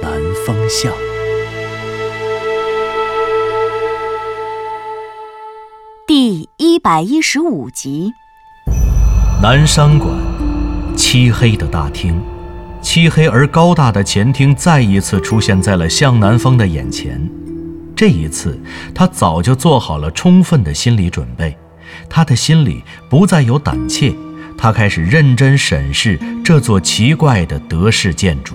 南风向》。第一百一十五集，南山馆，漆黑的大厅，漆黑而高大的前厅再一次出现在了向南风的眼前。这一次，他早就做好了充分的心理准备，他的心里不再有胆怯，他开始认真审视这座奇怪的德式建筑。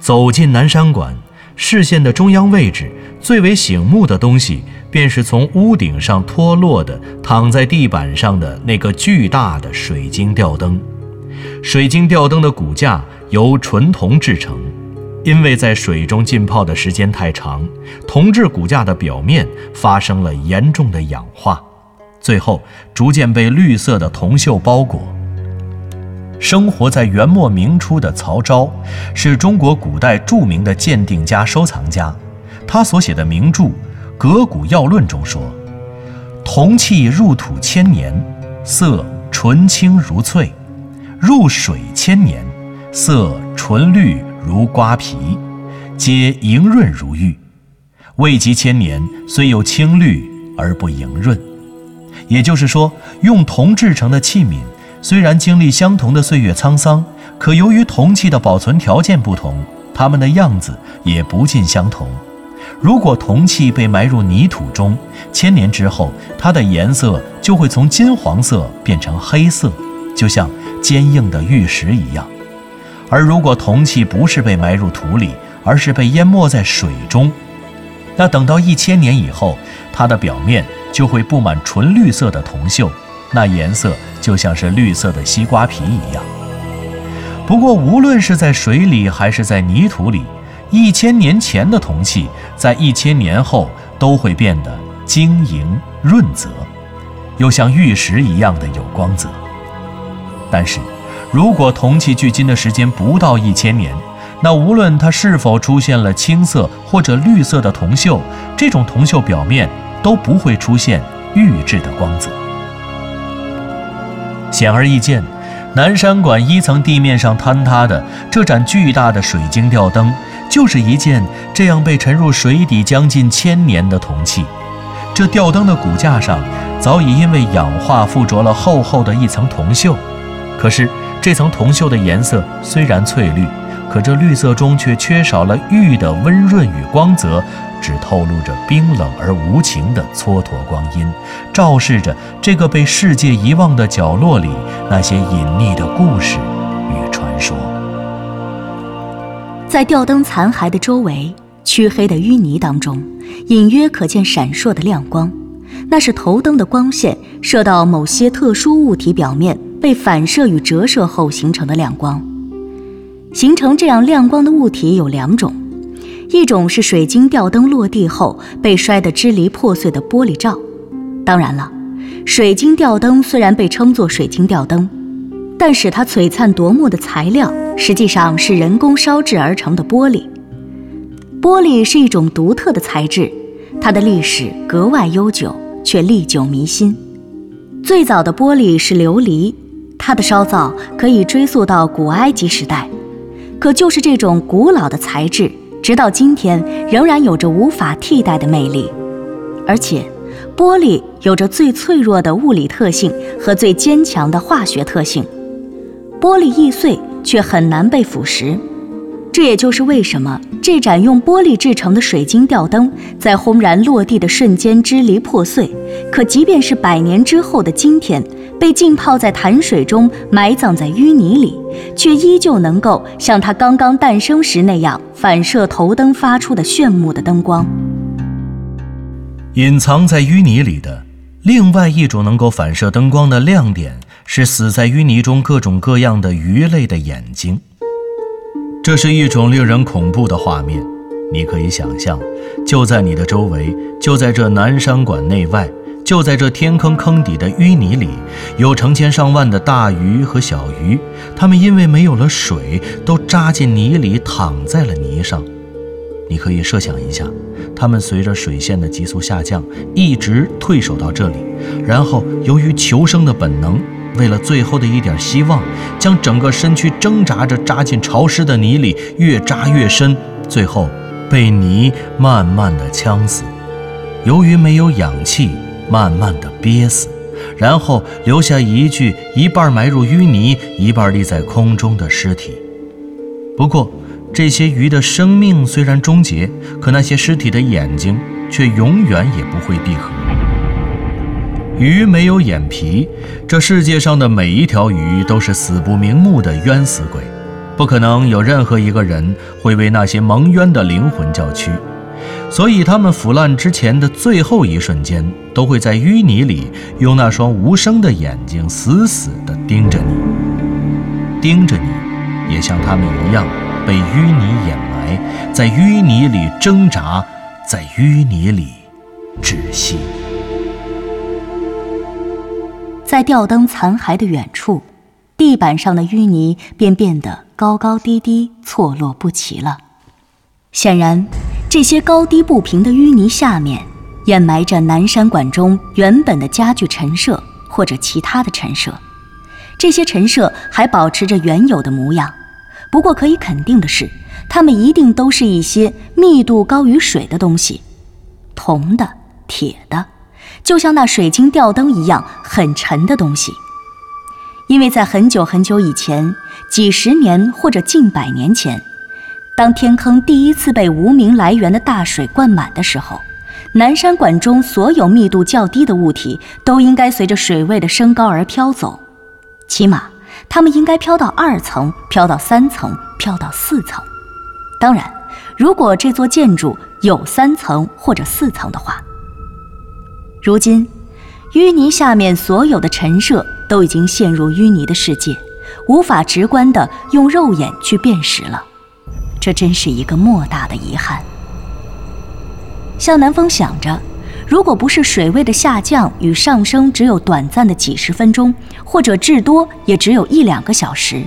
走进南山馆，视线的中央位置最为醒目的东西，便是从屋顶上脱落的躺在地板上的那个巨大的水晶吊灯。水晶吊灯的骨架由纯铜制成，因为在水中浸泡的时间太长，铜制骨架的表面发生了严重的氧化，最后逐渐被绿色的铜锈包裹。生活在元末明初的曹昭，是中国古代著名的鉴定家、收藏家。他所写的名著《革古要论》中说：“铜器入土千年，色纯青如翠；入水千年，色纯绿如瓜皮，皆莹润如玉。未及千年，虽有青绿而不莹润。”也就是说，用铜制成的器皿。虽然经历相同的岁月沧桑，可由于铜器的保存条件不同，它们的样子也不尽相同。如果铜器被埋入泥土中，千年之后，它的颜色就会从金黄色变成黑色，就像坚硬的玉石一样。而如果铜器不是被埋入土里，而是被淹没在水中，那等到一千年以后，它的表面就会布满纯绿色的铜锈。那颜色就像是绿色的西瓜皮一样。不过，无论是在水里还是在泥土里，一千年前的铜器，在一千年后都会变得晶莹润泽，又像玉石一样的有光泽。但是，如果铜器距今的时间不到一千年，那无论它是否出现了青色或者绿色的铜锈，这种铜锈表面都不会出现玉质的光泽。显而易见，南山馆一层地面上坍塌的这盏巨大的水晶吊灯，就是一件这样被沉入水底将近千年的铜器。这吊灯的骨架上早已因为氧化附着了厚厚的一层铜锈，可是这层铜锈的颜色虽然翠绿，可这绿色中却缺少了玉的温润与光泽。只透露着冰冷而无情的蹉跎光阴，昭示着这个被世界遗忘的角落里那些隐匿的故事与传说。在吊灯残骸的周围，黢黑的淤泥当中，隐约可见闪烁的亮光，那是头灯的光线射到某些特殊物体表面，被反射与折射后形成的亮光。形成这样亮光的物体有两种。一种是水晶吊灯落地后被摔得支离破碎的玻璃罩，当然了，水晶吊灯虽然被称作水晶吊灯，但使它璀璨夺目的材料实际上是人工烧制而成的玻璃。玻璃是一种独特的材质，它的历史格外悠久，却历久弥新。最早的玻璃是琉璃，它的烧造可以追溯到古埃及时代，可就是这种古老的材质。直到今天，仍然有着无法替代的魅力，而且，玻璃有着最脆弱的物理特性和最坚强的化学特性。玻璃易碎，却很难被腐蚀。这也就是为什么这盏用玻璃制成的水晶吊灯，在轰然落地的瞬间支离破碎，可即便是百年之后的今天。被浸泡在潭水中，埋葬在淤泥里，却依旧能够像它刚刚诞生时那样反射头灯发出的炫目的灯光。隐藏在淤泥里的另外一种能够反射灯光的亮点，是死在淤泥中各种各样的鱼类的眼睛。这是一种令人恐怖的画面。你可以想象，就在你的周围，就在这南山馆内外，就在这天坑坑底的淤泥里，有成千上万的大鱼和小鱼，它们因为没有了水，都扎进泥里，躺在了泥上。你可以设想一下，它们随着水线的急速下降，一直退守到这里，然后由于求生的本能，为了最后的一点希望，将整个身躯挣扎着扎进潮湿的泥里，越扎越深，最后。被泥慢慢的呛死，由于没有氧气，慢慢的憋死，然后留下一具一半埋入淤泥、一半立在空中的尸体。不过，这些鱼的生命虽然终结，可那些尸体的眼睛却永远也不会闭合。鱼没有眼皮，这世界上的每一条鱼都是死不瞑目的冤死鬼。不可能有任何一个人会为那些蒙冤的灵魂叫屈，所以他们腐烂之前的最后一瞬间，都会在淤泥里用那双无声的眼睛死死地盯着你，盯着你，也像他们一样被淤泥掩埋，在淤泥里挣扎，在淤泥里窒息。在吊灯残骸的远处，地板上的淤泥便变得。高高低低，错落不齐了。显然，这些高低不平的淤泥下面，掩埋着南山馆中原本的家具陈设或者其他的陈设。这些陈设还保持着原有的模样，不过可以肯定的是，它们一定都是一些密度高于水的东西，铜的、铁的，就像那水晶吊灯一样很沉的东西。因为在很久很久以前，几十年或者近百年前，当天坑第一次被无名来源的大水灌满的时候，南山馆中所有密度较低的物体都应该随着水位的升高而飘走，起码它们应该飘到二层，飘到三层，飘到四层。当然，如果这座建筑有三层或者四层的话，如今。淤泥下面所有的陈设都已经陷入淤泥的世界，无法直观地用肉眼去辨识了。这真是一个莫大的遗憾。向南风想着，如果不是水位的下降与上升只有短暂的几十分钟，或者至多也只有一两个小时，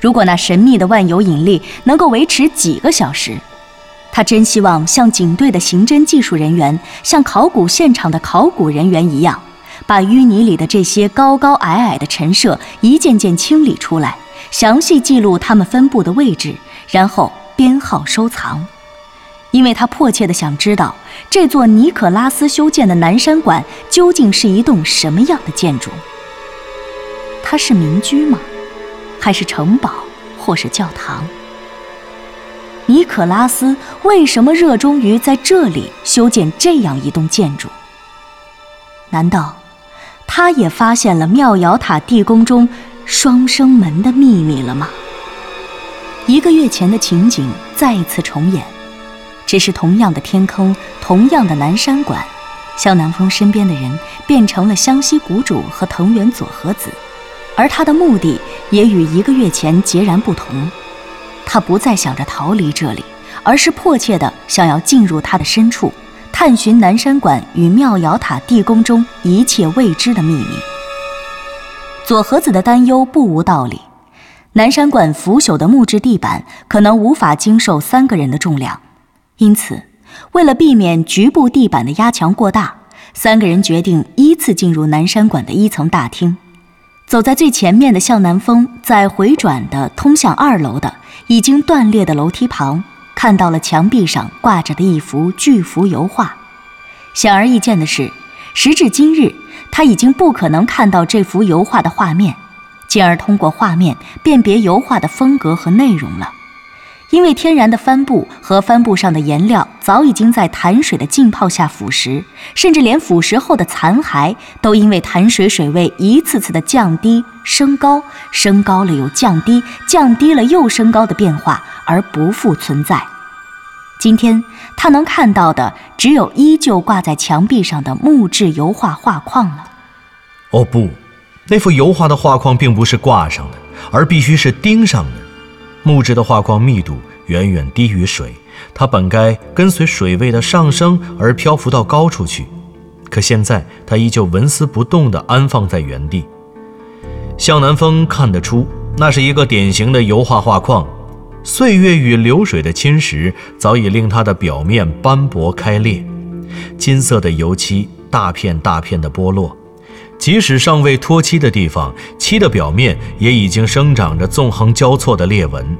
如果那神秘的万有引力能够维持几个小时。他真希望像警队的刑侦技术人员，像考古现场的考古人员一样，把淤泥里的这些高高矮矮的陈设一件件清理出来，详细记录它们分布的位置，然后编号收藏。因为他迫切地想知道这座尼可拉斯修建的南山馆究竟是一栋什么样的建筑。它是民居吗？还是城堡，或是教堂？尼可拉斯为什么热衷于在这里修建这样一栋建筑？难道他也发现了妙瑶塔地宫中双生门的秘密了吗？一个月前的情景再一次重演，只是同样的天坑，同样的南山馆，萧南风身边的人变成了湘西谷主和藤原佐和子，而他的目的也与一个月前截然不同。他不再想着逃离这里，而是迫切地想要进入它的深处，探寻南山馆与妙瑶塔地宫中一切未知的秘密。左和子的担忧不无道理，南山馆腐朽的木质地板可能无法经受三个人的重量，因此，为了避免局部地板的压强过大，三个人决定依次进入南山馆的一层大厅。走在最前面的向南风，在回转的通向二楼的已经断裂的楼梯旁，看到了墙壁上挂着的一幅巨幅油画。显而易见的是，时至今日，他已经不可能看到这幅油画的画面，进而通过画面辨别油画的风格和内容了。因为天然的帆布和帆布上的颜料早已经在潭水的浸泡下腐蚀，甚至连腐蚀后的残骸都因为潭水水位一次次的降低、升高、升高了又降低、降低了又升高的变化而不复存在。今天他能看到的只有依旧挂在墙壁上的木质油画画框了。哦不，那幅油画的画框并不是挂上的，而必须是钉上的。木质的画框密度远远低于水，它本该跟随水位的上升而漂浮到高处去，可现在它依旧纹丝不动地安放在原地。向南风看得出，那是一个典型的油画画框，岁月与流水的侵蚀早已令它的表面斑驳开裂，金色的油漆大片大片的剥落。即使尚未脱漆的地方，漆的表面也已经生长着纵横交错的裂纹。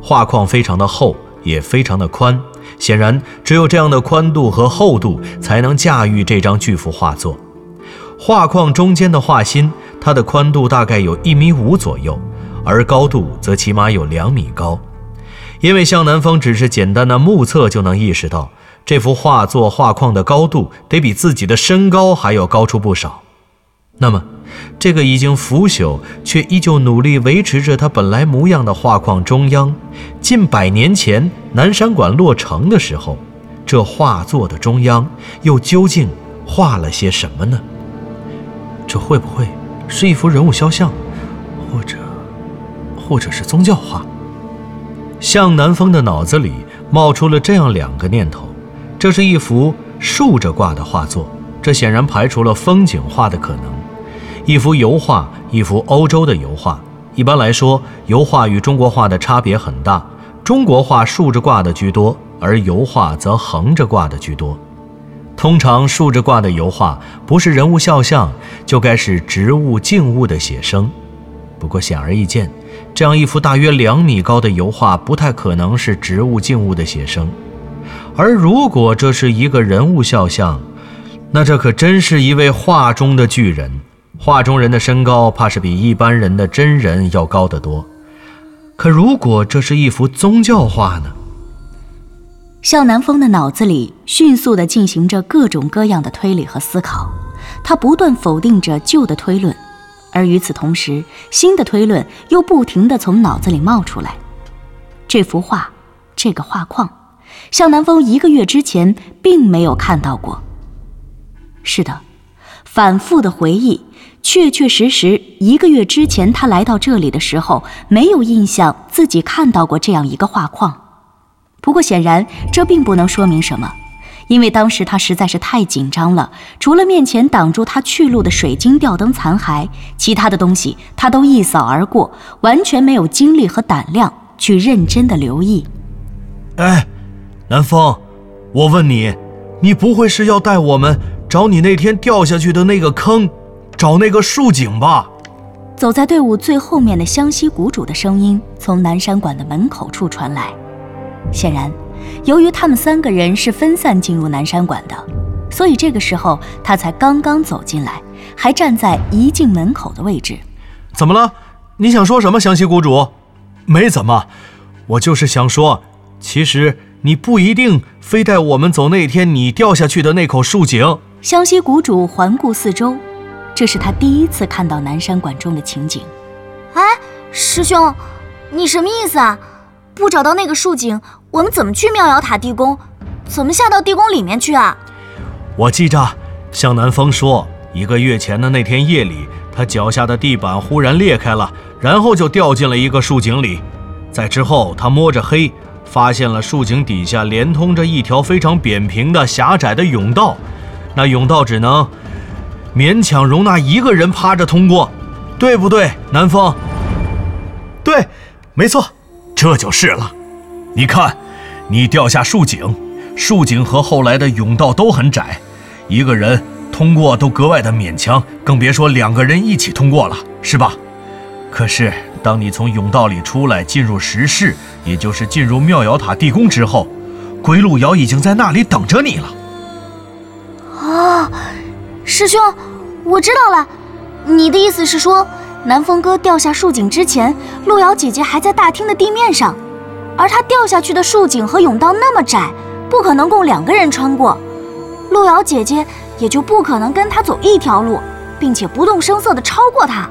画框非常的厚，也非常的宽，显然只有这样的宽度和厚度，才能驾驭这张巨幅画作。画框中间的画心，它的宽度大概有一米五左右，而高度则起码有两米高。因为向南风只是简单的目测就能意识到，这幅画作画框的高度得比自己的身高还要高出不少。那么，这个已经腐朽却依旧努力维持着它本来模样的画框中央，近百年前南山馆落成的时候，这画作的中央又究竟画了些什么呢？这会不会是一幅人物肖像，或者，或者是宗教画？向南风的脑子里冒出了这样两个念头：这是一幅竖着挂的画作，这显然排除了风景画的可能。一幅油画，一幅欧洲的油画。一般来说，油画与中国画的差别很大。中国画竖着挂的居多，而油画则横着挂的居多。通常竖着挂的油画不是人物肖像，就该是植物、静物的写生。不过显而易见，这样一幅大约两米高的油画不太可能是植物、静物的写生。而如果这是一个人物肖像，那这可真是一位画中的巨人。画中人的身高怕是比一般人的真人要高得多。可如果这是一幅宗教画呢？向南风的脑子里迅速地进行着各种各样的推理和思考，他不断否定着旧的推论，而与此同时，新的推论又不停地从脑子里冒出来。这幅画，这个画框，向南风一个月之前并没有看到过。是的，反复的回忆。确确实实，一个月之前他来到这里的时候，没有印象自己看到过这样一个画框。不过显然这并不能说明什么，因为当时他实在是太紧张了。除了面前挡住他去路的水晶吊灯残骸，其他的东西他都一扫而过，完全没有精力和胆量去认真的留意。哎，南风，我问你，你不会是要带我们找你那天掉下去的那个坑？找那个树井吧。走在队伍最后面的湘西谷主的声音从南山馆的门口处传来。显然，由于他们三个人是分散进入南山馆的，所以这个时候他才刚刚走进来，还站在一进门口的位置。怎么了？你想说什么，湘西谷主？没怎么，我就是想说，其实你不一定非带我们走那天你掉下去的那口树井。湘西谷主环顾四周。这是他第一次看到南山馆中的情景。哎，师兄，你什么意思啊？不找到那个树井，我们怎么去妙瑶塔地宫？怎么下到地宫里面去啊？我记着，向南风说，一个月前的那天夜里，他脚下的地板忽然裂开了，然后就掉进了一个树井里。在之后，他摸着黑，发现了树井底下连通着一条非常扁平的狭窄的甬道，那甬道只能。勉强容纳一个人趴着通过，对不对，南风？对，没错，这就是了。你看，你掉下竖井，竖井和后来的甬道都很窄，一个人通过都格外的勉强，更别说两个人一起通过了，是吧？可是，当你从甬道里出来，进入石室，也就是进入妙瑶塔地宫之后，归路瑶已经在那里等着你了。啊！师兄，我知道了，你的意思是说，南风哥掉下树井之前，路遥姐姐还在大厅的地面上，而他掉下去的树井和甬道那么窄，不可能供两个人穿过，路遥姐姐也就不可能跟他走一条路，并且不动声色地超过他。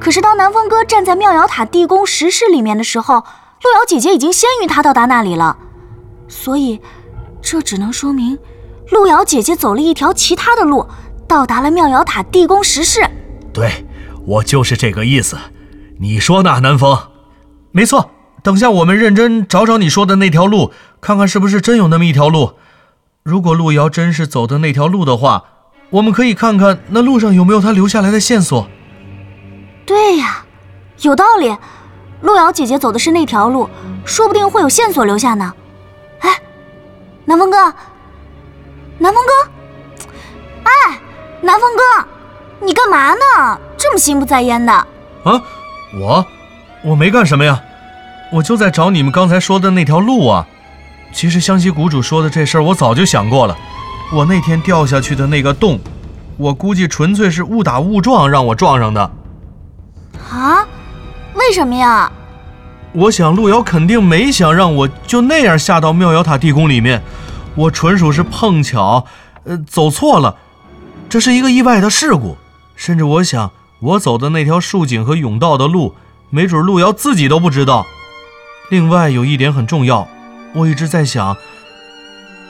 可是当南风哥站在妙瑶塔地宫石室里面的时候，路遥姐姐已经先于他到达那里了，所以，这只能说明。路遥姐姐走了一条其他的路，到达了妙瑶塔地宫石室。对，我就是这个意思。你说呢，南风？没错，等下我们认真找找你说的那条路，看看是不是真有那么一条路。如果路遥真是走的那条路的话，我们可以看看那路上有没有他留下来的线索。对呀，有道理。路遥姐姐走的是那条路，说不定会有线索留下呢。哎，南风哥，南风哥，哎，南风哥，你干嘛呢？这么心不在焉的？啊，我，我没干什么呀，我就在找你们刚才说的那条路啊。其实湘西谷主说的这事儿，我早就想过了。我那天掉下去的那个洞，我估计纯粹是误打误撞让我撞上的。啊？为什么呀？我想路遥肯定没想让我就那样下到妙瑶塔地宫里面，我纯属是碰巧，呃，走错了。这是一个意外的事故，甚至我想我走的那条竖井和甬道的路，没准路遥自己都不知道。另外有一点很重要。我一直在想，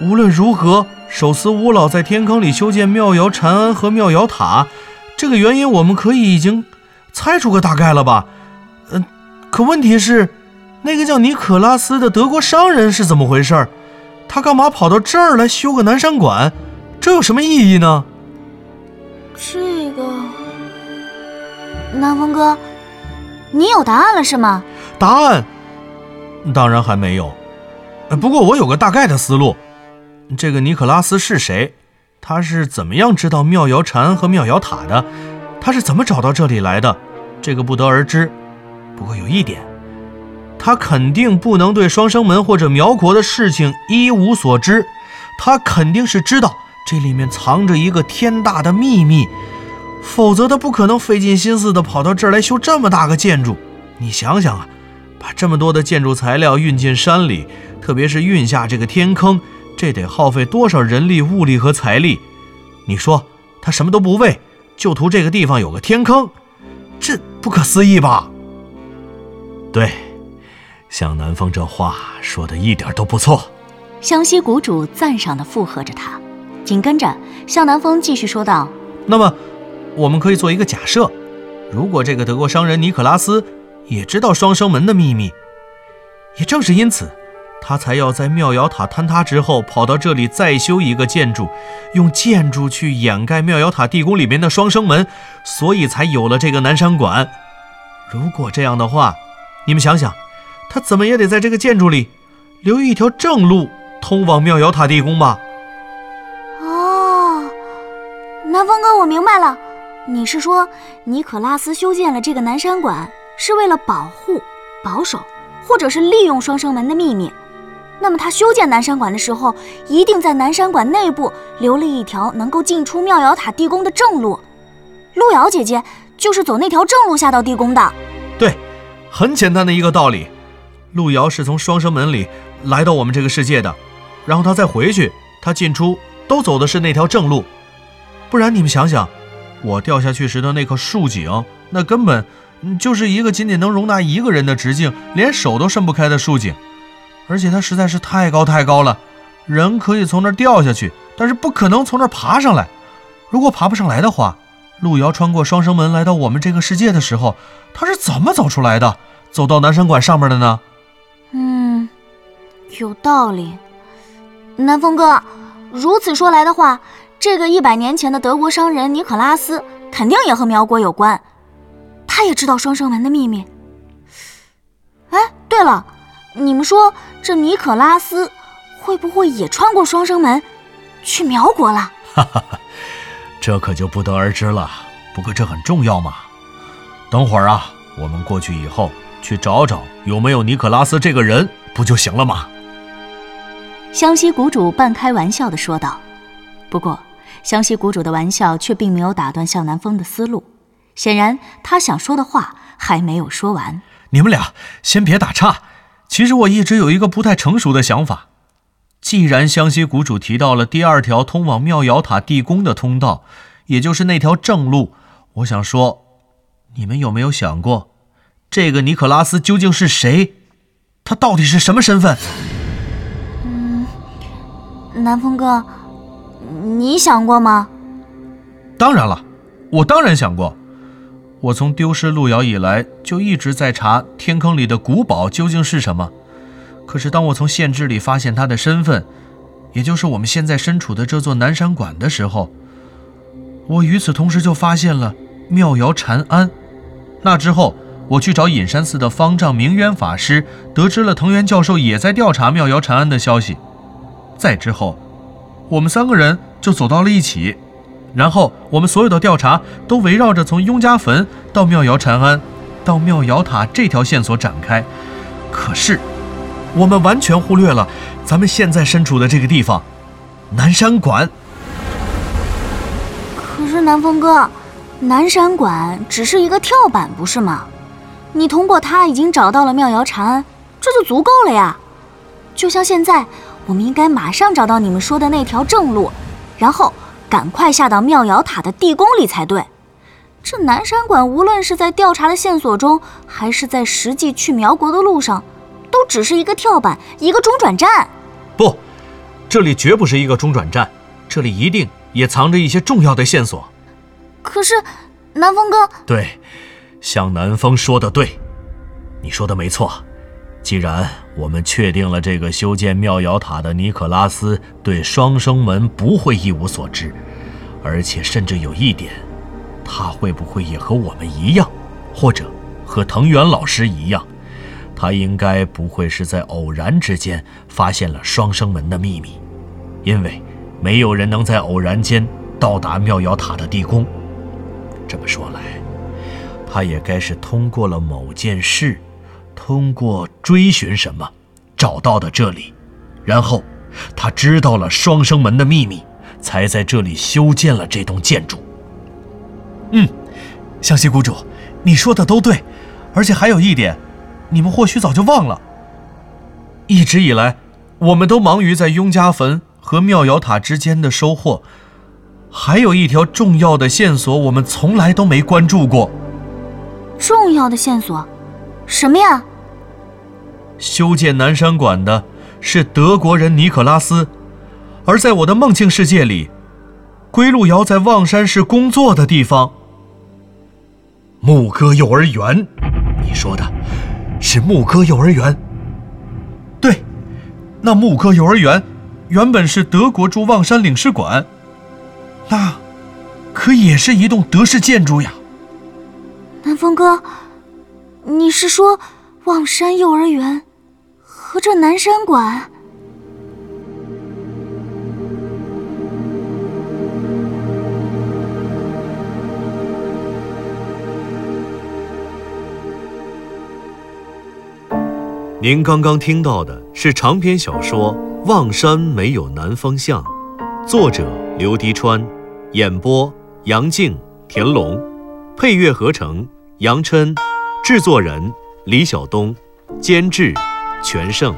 无论如何，手撕吴老在天坑里修建妙瑶禅庵和妙瑶塔，这个原因我们可以已经猜出个大概了吧？嗯，可问题是，那个叫尼可拉斯的德国商人是怎么回事？他干嘛跑到这儿来修个南山馆？这有什么意义呢？这个，南风哥，你有答案了是吗？答案，当然还没有。不过我有个大概的思路，这个尼可拉斯是谁？他是怎么样知道妙瑶禅和妙瑶塔的？他是怎么找到这里来的？这个不得而知。不过有一点，他肯定不能对双生门或者苗国的事情一无所知。他肯定是知道这里面藏着一个天大的秘密，否则他不可能费尽心思的跑到这儿来修这么大个建筑。你想想啊，把这么多的建筑材料运进山里。特别是运下这个天坑，这得耗费多少人力、物力和财力？你说他什么都不为，就图这个地方有个天坑，这不可思议吧？对，向南风这话说的一点都不错。湘西谷主赞赏的附和着他，紧跟着向南风继续说道：“那么，我们可以做一个假设，如果这个德国商人尼可拉斯也知道双生门的秘密，也正是因此。”他才要在妙瑶塔坍塌之后跑到这里再修一个建筑，用建筑去掩盖妙瑶塔地宫里面的双生门，所以才有了这个南山馆。如果这样的话，你们想想，他怎么也得在这个建筑里留一条正路通往妙瑶塔地宫吧？哦，南风哥，我明白了，你是说尼可拉斯修建了这个南山馆是为了保护、保守，或者是利用双生门的秘密？那么他修建南山馆的时候，一定在南山馆内部留了一条能够进出妙瑶塔地宫的正路。路遥姐姐就是走那条正路下到地宫的。对，很简单的一个道理。路遥是从双生门里来到我们这个世界的，然后他再回去，他进出都走的是那条正路。不然你们想想，我掉下去时的那棵树井，那根本就是一个仅仅能容纳一个人的直径，连手都伸不开的树井。而且它实在是太高太高了，人可以从那儿掉下去，但是不可能从那儿爬上来。如果爬不上来的话，路遥穿过双生门来到我们这个世界的时候，他是怎么走出来的？走到南山馆上面的呢？嗯，有道理。南风哥，如此说来的话，这个一百年前的德国商人尼可拉斯肯定也和苗国有关，他也知道双生门的秘密。哎，对了。你们说，这尼可拉斯会不会也穿过双生门去苗国了？哈哈哈，这可就不得而知了。不过这很重要嘛。等会儿啊，我们过去以后去找找有没有尼可拉斯这个人，不就行了吗？湘西谷主半开玩笑的说道。不过，湘西谷主的玩笑却并没有打断向南风的思路。显然，他想说的话还没有说完。你们俩先别打岔。其实我一直有一个不太成熟的想法，既然湘西谷主提到了第二条通往妙瑶塔地宫的通道，也就是那条正路，我想说，你们有没有想过，这个尼可拉斯究竟是谁？他到底是什么身份？嗯，南风哥，你想过吗？当然了，我当然想过。我从丢失路遥以来，就一直在查天坑里的古堡究竟是什么。可是当我从县志里发现他的身份，也就是我们现在身处的这座南山馆的时候，我与此同时就发现了妙瑶禅庵。那之后，我去找隐山寺的方丈明渊法师，得知了藤原教授也在调查妙瑶禅庵的消息。再之后，我们三个人就走到了一起。然后我们所有的调查都围绕着从雍家坟到妙瑶禅庵，到妙瑶塔这条线索展开。可是，我们完全忽略了咱们现在身处的这个地方——南山馆。可是南风哥，南山馆只是一个跳板，不是吗？你通过他已经找到了妙瑶禅庵，这就足够了呀。就像现在，我们应该马上找到你们说的那条正路，然后。赶快下到妙瑶塔的地宫里才对。这南山馆无论是在调查的线索中，还是在实际去苗国的路上，都只是一个跳板，一个中转站。不，这里绝不是一个中转站，这里一定也藏着一些重要的线索。可是，南风哥，对，向南风说的对，你说的没错。既然我们确定了这个修建妙瑶塔的尼可拉斯对双生门不会一无所知，而且甚至有一点，他会不会也和我们一样，或者和藤原老师一样？他应该不会是在偶然之间发现了双生门的秘密，因为没有人能在偶然间到达妙瑶塔的地宫。这么说来，他也该是通过了某件事。通过追寻什么，找到的这里，然后他知道了双生门的秘密，才在这里修建了这栋建筑。嗯，湘西谷主，你说的都对，而且还有一点，你们或许早就忘了。一直以来，我们都忙于在雍家坟和妙瑶塔之间的收获，还有一条重要的线索，我们从来都没关注过。重要的线索。什么呀？修建南山馆的是德国人尼可拉斯，而在我的梦境世界里，归路遥在望山市工作的地方——牧歌幼儿园。你说的是牧歌幼儿园？对，那牧歌幼儿园原本是德国驻望山领事馆，那可也是一栋德式建筑呀。南风哥。你是说望山幼儿园和这南山馆？您刚刚听到的是长篇小说《望山没有南方向》，作者刘迪川，演播杨静、田龙，配乐合成杨琛。制作人李晓东，监制全胜。